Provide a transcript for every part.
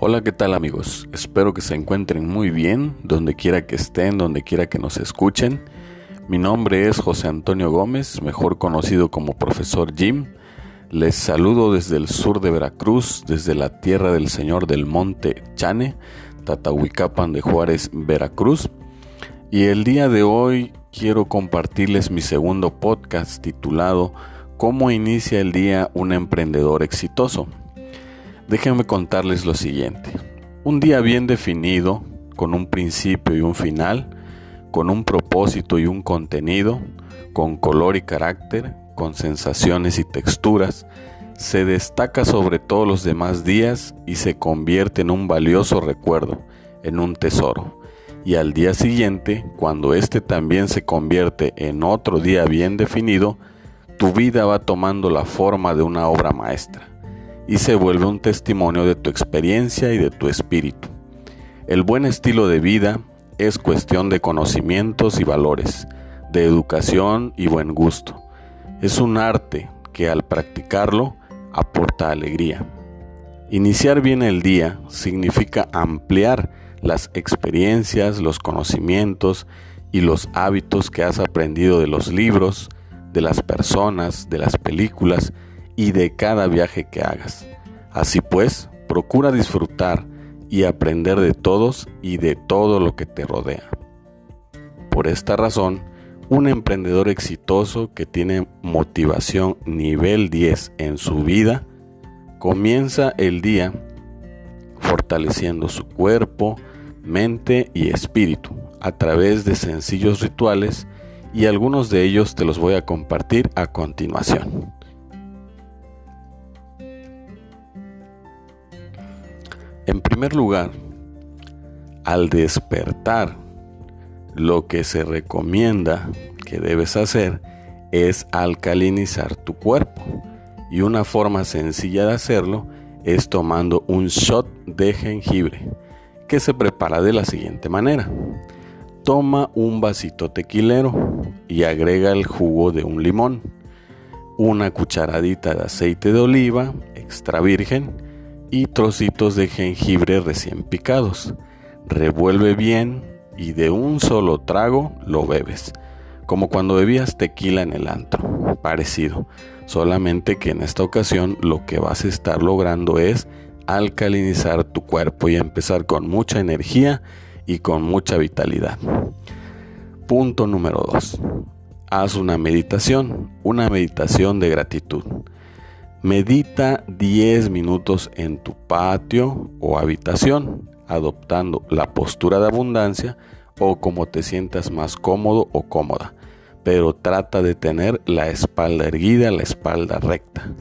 Hola, ¿qué tal amigos? Espero que se encuentren muy bien, donde quiera que estén, donde quiera que nos escuchen. Mi nombre es José Antonio Gómez, mejor conocido como Profesor Jim. Les saludo desde el sur de Veracruz, desde la tierra del Señor del Monte Chane, Tatahuicapan de Juárez, Veracruz. Y el día de hoy quiero compartirles mi segundo podcast titulado ¿Cómo inicia el día un emprendedor exitoso? Déjenme contarles lo siguiente. Un día bien definido, con un principio y un final, con un propósito y un contenido, con color y carácter, con sensaciones y texturas, se destaca sobre todos los demás días y se convierte en un valioso recuerdo, en un tesoro. Y al día siguiente, cuando éste también se convierte en otro día bien definido, tu vida va tomando la forma de una obra maestra y se vuelve un testimonio de tu experiencia y de tu espíritu. El buen estilo de vida es cuestión de conocimientos y valores, de educación y buen gusto. Es un arte que al practicarlo aporta alegría. Iniciar bien el día significa ampliar las experiencias, los conocimientos y los hábitos que has aprendido de los libros, de las personas, de las películas y de cada viaje que hagas. Así pues, procura disfrutar y aprender de todos y de todo lo que te rodea. Por esta razón, un emprendedor exitoso que tiene motivación nivel 10 en su vida, comienza el día fortaleciendo su cuerpo, mente y espíritu a través de sencillos rituales y algunos de ellos te los voy a compartir a continuación. Primer lugar, al despertar, lo que se recomienda que debes hacer es alcalinizar tu cuerpo. Y una forma sencilla de hacerlo es tomando un shot de jengibre, que se prepara de la siguiente manera. Toma un vasito tequilero y agrega el jugo de un limón, una cucharadita de aceite de oliva extra virgen, y trocitos de jengibre recién picados. Revuelve bien y de un solo trago lo bebes, como cuando bebías tequila en el antro, parecido, solamente que en esta ocasión lo que vas a estar logrando es alcalinizar tu cuerpo y empezar con mucha energía y con mucha vitalidad. Punto número 2. Haz una meditación, una meditación de gratitud. Medita 10 minutos en tu patio o habitación, adoptando la postura de abundancia o como te sientas más cómodo o cómoda, pero trata de tener la espalda erguida, la espalda recta.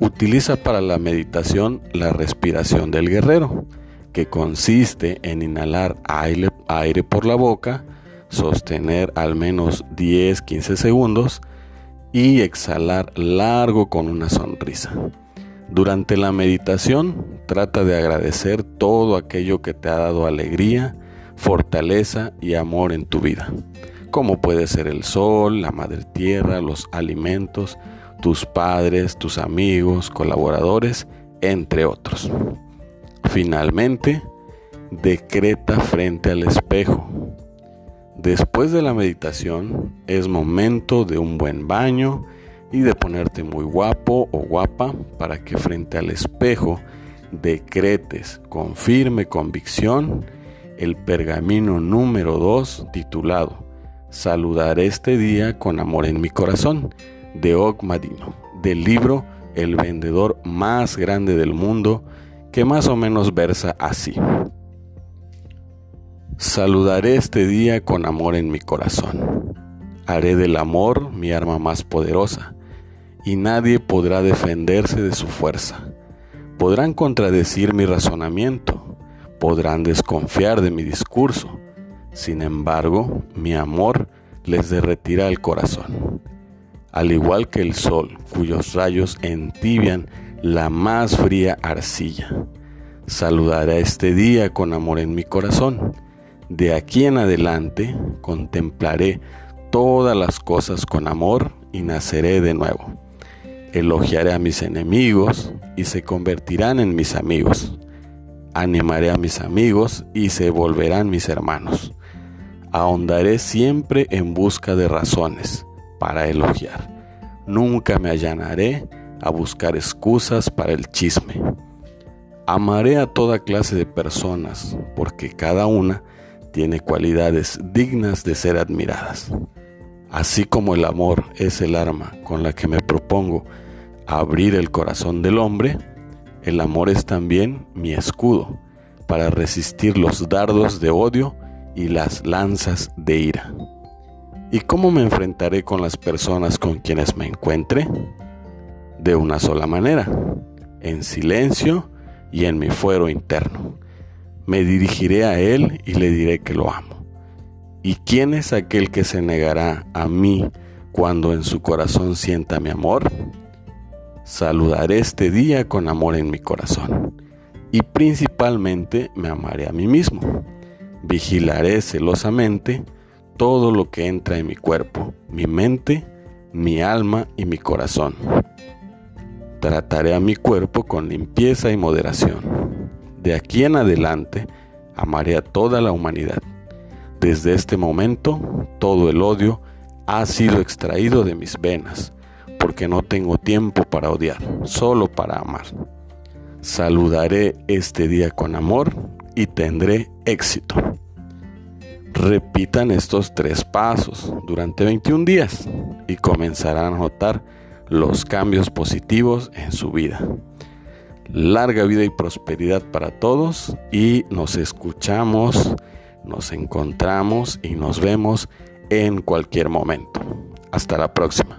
Utiliza para la meditación la respiración del guerrero, que consiste en inhalar aire, por la boca, sostener al menos 10-15 segundos, y exhalar largo con una sonrisa. Durante la meditación trata de agradecer todo aquello que te ha dado alegría, fortaleza y amor en tu vida, como puede ser el sol, la madre tierra, los alimentos, tus padres, tus amigos, colaboradores, entre otros. Finalmente, decreta frente al espejo Después de la meditación es momento de un buen baño y de ponerte muy guapo o guapa para que frente al espejo decretes con firme convicción el pergamino número 2 titulado Saludaré este día con amor en mi corazón de Og Madino, del libro El vendedor más grande del mundo, que más o menos versa así. Saludaré este día con amor en mi corazón. Haré del amor mi arma más poderosa, y nadie podrá defenderse de su fuerza. Podrán contradecir mi razonamiento, podrán desconfiar de mi discurso. Sin embargo, mi amor les derretirá el corazón. Al igual que el sol, cuyos rayos entibian la más fría arcilla. Saludaré este día con amor en mi corazón de aquí en adelante contemplaré todas las cosas con amor y naceré de nuevo. Elogiaré a mis enemigos y se convertirán en mis amigos. Animaré a mis amigos y se volverán mis hermanos. Ahondaré siempre en busca de razones para elogiar. Nunca me allanaré a buscar excusas para el chisme. Amaré a toda clase de personas porque cada una tiene cualidades dignas de ser admiradas. Así como el amor es el arma con la que me propongo abrir el corazón del hombre, el amor es también mi escudo para resistir los dardos de odio y las lanzas de ira. ¿Y cómo me enfrentaré con las personas con quienes me encuentre? De una sola manera, en silencio y en mi fuero interno. Me dirigiré a Él y le diré que lo amo. ¿Y quién es aquel que se negará a mí cuando en su corazón sienta mi amor? Saludaré este día con amor en mi corazón y principalmente me amaré a mí mismo. Vigilaré celosamente todo lo que entra en mi cuerpo, mi mente, mi alma y mi corazón. Trataré a mi cuerpo con limpieza y moderación. De aquí en adelante amaré a toda la humanidad. Desde este momento todo el odio ha sido extraído de mis venas porque no tengo tiempo para odiar, solo para amar. Saludaré este día con amor y tendré éxito. Repitan estos tres pasos durante 21 días y comenzarán a notar los cambios positivos en su vida. Larga vida y prosperidad para todos y nos escuchamos, nos encontramos y nos vemos en cualquier momento. Hasta la próxima.